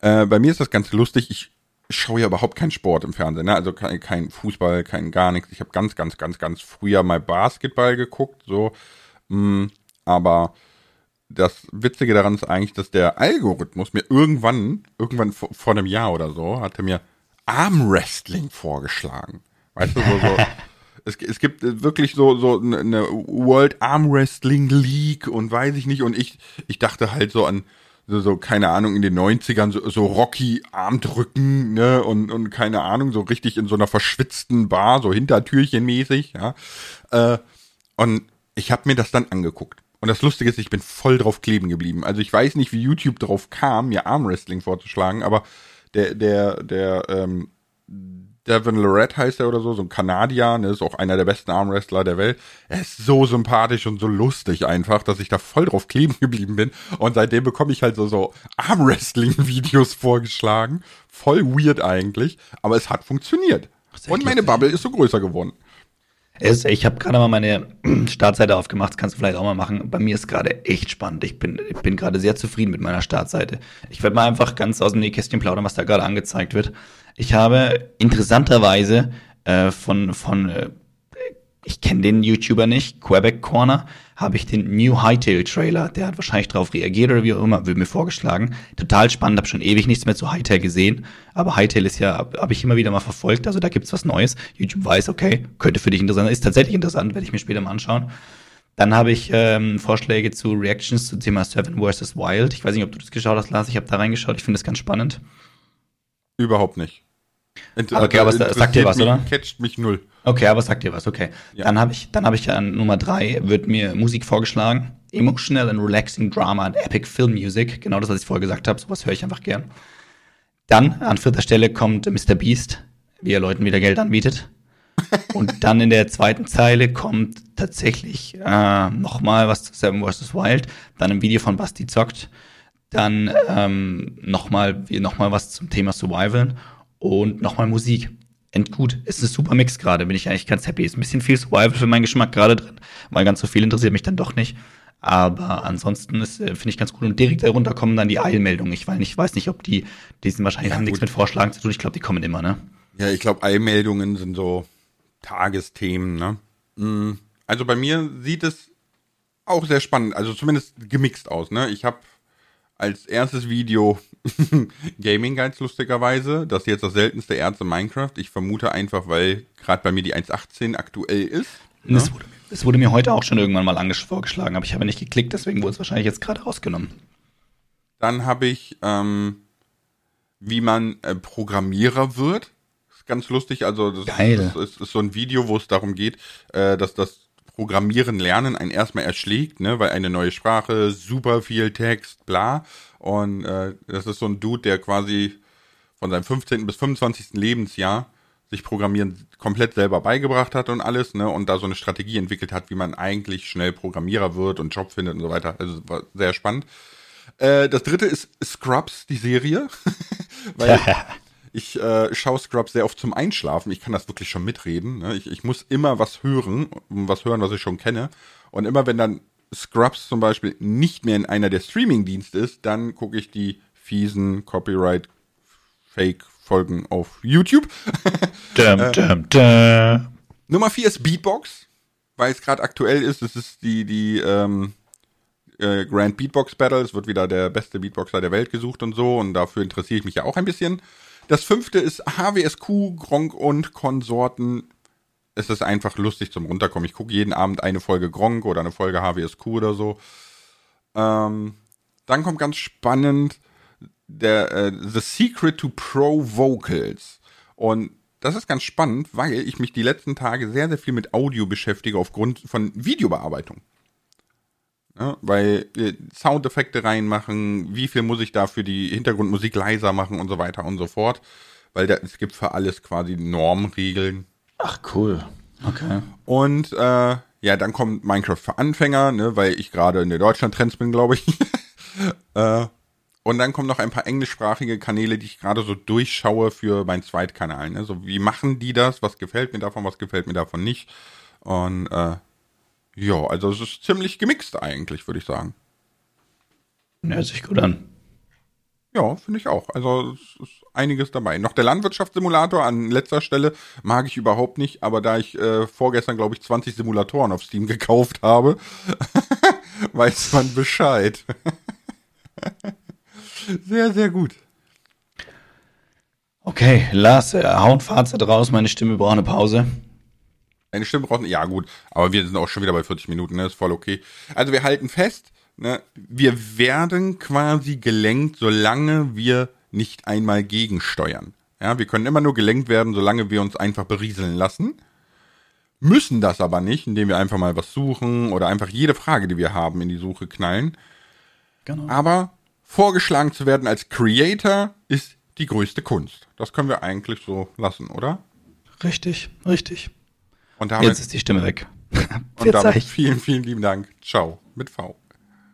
Äh, bei mir ist das ganz lustig. Ich schaue ja überhaupt keinen Sport im Fernsehen, ne? Also kein, kein Fußball, kein gar nichts. Ich habe ganz, ganz, ganz, ganz früher mal Basketball geguckt, so Mm, aber das Witzige daran ist eigentlich, dass der Algorithmus mir irgendwann, irgendwann vor, vor einem Jahr oder so, hatte mir Armwrestling vorgeschlagen. Weißt du, so, so. Es, es gibt wirklich so, so eine World Armwrestling League und weiß ich nicht. Und ich, ich dachte halt so an, so, so keine Ahnung, in den 90ern, so, so Rocky Armdrücken, ne, und, und keine Ahnung, so richtig in so einer verschwitzten Bar, so Hintertürchen mäßig, ja. Äh, und ich habe mir das dann angeguckt. Und das Lustige ist, ich bin voll drauf kleben geblieben. Also ich weiß nicht, wie YouTube drauf kam, mir Armwrestling vorzuschlagen, aber der, der, der, ähm, Devin Lorette heißt er oder so, so ein Kanadier, ne, ist auch einer der besten Armwrestler der Welt. Er ist so sympathisch und so lustig einfach, dass ich da voll drauf kleben geblieben bin. Und seitdem bekomme ich halt so, so Armwrestling-Videos vorgeschlagen. Voll weird eigentlich, aber es hat funktioniert. Und meine Bubble ist so größer geworden. Es, ich habe gerade mal meine Startseite aufgemacht, das kannst du vielleicht auch mal machen. Bei mir ist gerade echt spannend. Ich bin, ich bin gerade sehr zufrieden mit meiner Startseite. Ich werde mal einfach ganz aus dem Nähkästchen plaudern, was da gerade angezeigt wird. Ich habe interessanterweise äh, von, von äh, ich kenne den YouTuber nicht, Quebec Corner, habe ich den New Hightail Trailer, der hat wahrscheinlich darauf reagiert oder wie auch immer, wird mir vorgeschlagen. Total spannend, habe schon ewig nichts mehr zu Hightail gesehen, aber Hightail ist ja, habe hab ich immer wieder mal verfolgt, also da gibt's was Neues. YouTube weiß, okay, könnte für dich interessant, ist tatsächlich interessant, werde ich mir später mal anschauen. Dann habe ich ähm, Vorschläge zu Reactions zum Thema Seven vs. Wild. Ich weiß nicht, ob du das geschaut hast, Lars. Ich habe da reingeschaut. Ich finde das ganz spannend. Überhaupt nicht. Inter okay, aber sagt dir was, oder? Catcht mich null. Okay, aber sagt dir was, okay. Ja. Dann habe ich, dann habe ich an Nummer drei wird mir Musik vorgeschlagen. Emotional and relaxing drama and epic film music. Genau das, was ich vorher gesagt habe. Sowas höre ich einfach gern. Dann an vierter Stelle kommt Mr. Beast, wie er Leuten wieder Geld anbietet. Und dann in der zweiten Zeile kommt tatsächlich äh, nochmal was zu Seven vs. Wild. Dann ein Video von Basti zockt. Dann ähm, nochmal noch mal was zum Thema Survival und nochmal Musik. Endgut. Es ist ein super Mix gerade, bin ich eigentlich ganz happy. Ist ein bisschen viel Survival für meinen Geschmack gerade drin, weil ganz so viel interessiert mich dann doch nicht. Aber ansonsten äh, finde ich ganz gut. Und direkt darunter kommen dann die Eilmeldungen. Ich, weil ich weiß nicht, ob die, die sind wahrscheinlich ja, haben nichts mit Vorschlagen zu tun. Ich glaube, die kommen immer, ne? Ja, ich glaube, Eilmeldungen sind so Tagesthemen, ne? Mm, also bei mir sieht es auch sehr spannend, also zumindest gemixt aus, ne? Ich habe als erstes Video Gaming Guides lustigerweise. Das ist jetzt das seltenste Erz in Minecraft. Ich vermute einfach, weil gerade bei mir die 1.18 aktuell ist. Ne? Das, wurde, das, wurde, mir heute auch schon irgendwann mal vorgeschlagen, aber ich habe nicht geklickt, deswegen wurde es wahrscheinlich jetzt gerade rausgenommen. Dann habe ich, ähm, wie man äh, Programmierer wird. Das ist ganz lustig. Also das, Geil. das ist, ist, so ein Video, wo es darum geht, äh, dass das Programmieren lernen einen erstmal erschlägt, ne, weil eine neue Sprache, super viel Text, bla. Und äh, das ist so ein Dude, der quasi von seinem 15. bis 25. Lebensjahr sich Programmieren komplett selber beigebracht hat und alles, ne, und da so eine Strategie entwickelt hat, wie man eigentlich schnell Programmierer wird und Job findet und so weiter. Also war sehr spannend. Äh, das dritte ist Scrubs, die Serie. weil ich äh, schaue Scrubs sehr oft zum Einschlafen. Ich kann das wirklich schon mitreden. Ne? Ich, ich muss immer was hören, was hören, was ich schon kenne. Und immer wenn dann Scrubs zum Beispiel nicht mehr in einer der Streaming-Dienste ist, dann gucke ich die fiesen Copyright-Fake-Folgen auf YouTube. dum, dum, dum. Nummer vier ist Beatbox, weil es gerade aktuell ist. Es ist die, die ähm, äh, Grand Beatbox Battle. Es wird wieder der beste Beatboxer der Welt gesucht und so. Und dafür interessiere ich mich ja auch ein bisschen. Das fünfte ist HWSQ, Gronk und Konsorten. Es ist einfach lustig zum Runterkommen. Ich gucke jeden Abend eine Folge Gronk oder eine Folge HWSQ oder so. Ähm, dann kommt ganz spannend der äh, The Secret to Pro Vocals. Und das ist ganz spannend, weil ich mich die letzten Tage sehr, sehr viel mit Audio beschäftige aufgrund von Videobearbeitung. Ja, weil äh, Soundeffekte reinmachen, wie viel muss ich da für die Hintergrundmusik leiser machen und so weiter und so fort. Weil da, es gibt für alles quasi Normregeln. Ach cool. Okay. Und äh, ja, dann kommt Minecraft für Anfänger, ne, weil ich gerade in der Deutschland-Trends bin, glaube ich. äh, und dann kommen noch ein paar englischsprachige Kanäle, die ich gerade so durchschaue für meinen Zweitkanal. Ne? So, wie machen die das? Was gefällt mir davon, was gefällt mir davon nicht? Und äh, ja, also es ist ziemlich gemixt eigentlich, würde ich sagen. Hört sich gut an. Ja, finde ich auch. Also es ist einiges dabei. Noch der Landwirtschaftssimulator an letzter Stelle mag ich überhaupt nicht, aber da ich äh, vorgestern, glaube ich, 20 Simulatoren auf Steam gekauft habe, weiß man Bescheid. sehr, sehr gut. Okay, Lars, äh, hauen Fazit raus, meine Stimme braucht eine Pause. Eine Stimme braucht, ja gut, aber wir sind auch schon wieder bei 40 Minuten, ne? Ist voll okay. Also wir halten fest, ne? Wir werden quasi gelenkt, solange wir nicht einmal gegensteuern. Ja, wir können immer nur gelenkt werden, solange wir uns einfach berieseln lassen. Müssen das aber nicht, indem wir einfach mal was suchen oder einfach jede Frage, die wir haben, in die Suche knallen. Genau. Aber vorgeschlagen zu werden als Creator ist die größte Kunst. Das können wir eigentlich so lassen, oder? Richtig, richtig. Und damit, Jetzt ist die Stimme weg. und damit vielen, vielen lieben Dank. Ciao mit V.